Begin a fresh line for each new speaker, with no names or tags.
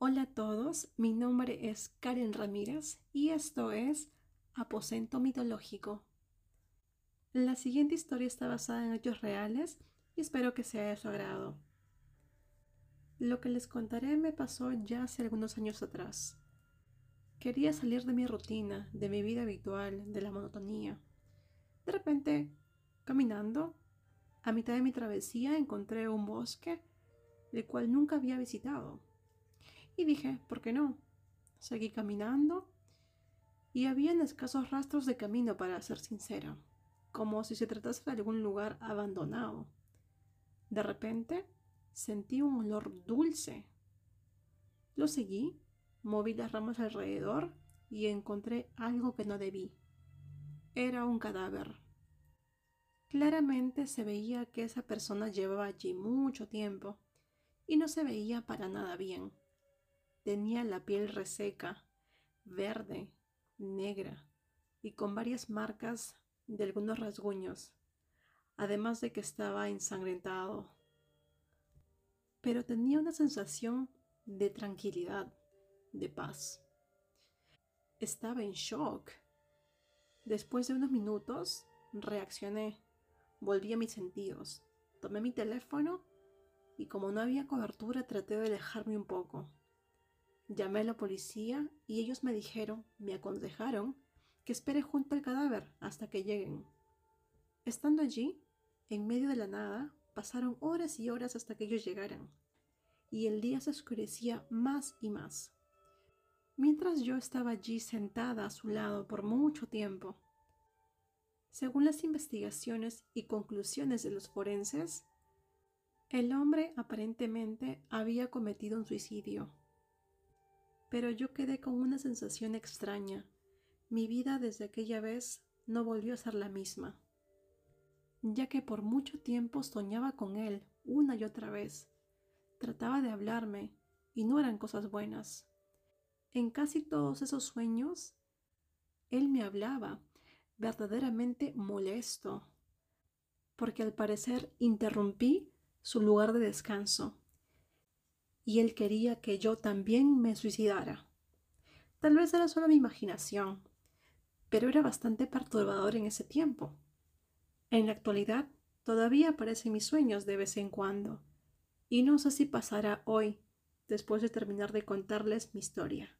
Hola a todos, mi nombre es Karen Ramírez y esto es Aposento Mitológico. La siguiente historia está basada en hechos reales y espero que sea de su agrado. Lo que les contaré me pasó ya hace algunos años atrás. Quería salir de mi rutina, de mi vida habitual, de la monotonía. De repente, caminando, a mitad de mi travesía encontré un bosque el cual nunca había visitado. Y dije, ¿por qué no? Seguí caminando y habían escasos rastros de camino para ser sincero, como si se tratase de algún lugar abandonado. De repente sentí un olor dulce. Lo seguí, moví las ramas alrededor y encontré algo que no debí. Era un cadáver. Claramente se veía que esa persona llevaba allí mucho tiempo y no se veía para nada bien. Tenía la piel reseca, verde, negra y con varias marcas de algunos rasguños, además de que estaba ensangrentado. Pero tenía una sensación de tranquilidad, de paz. Estaba en shock. Después de unos minutos, reaccioné, volví a mis sentidos, tomé mi teléfono y como no había cobertura traté de alejarme un poco. Llamé a la policía y ellos me dijeron, me aconsejaron, que espere junto al cadáver hasta que lleguen. Estando allí, en medio de la nada, pasaron horas y horas hasta que ellos llegaran, y el día se oscurecía más y más. Mientras yo estaba allí sentada a su lado por mucho tiempo, según las investigaciones y conclusiones de los forenses, el hombre aparentemente había cometido un suicidio. Pero yo quedé con una sensación extraña. Mi vida desde aquella vez no volvió a ser la misma, ya que por mucho tiempo soñaba con él una y otra vez. Trataba de hablarme y no eran cosas buenas. En casi todos esos sueños, él me hablaba, verdaderamente molesto, porque al parecer interrumpí su lugar de descanso, y él quería que yo también me suicidara. Tal vez era solo mi imaginación, pero era bastante perturbador en ese tiempo. En la actualidad todavía aparecen mis sueños de vez en cuando, y no sé si pasará hoy, después de terminar de contarles mi historia.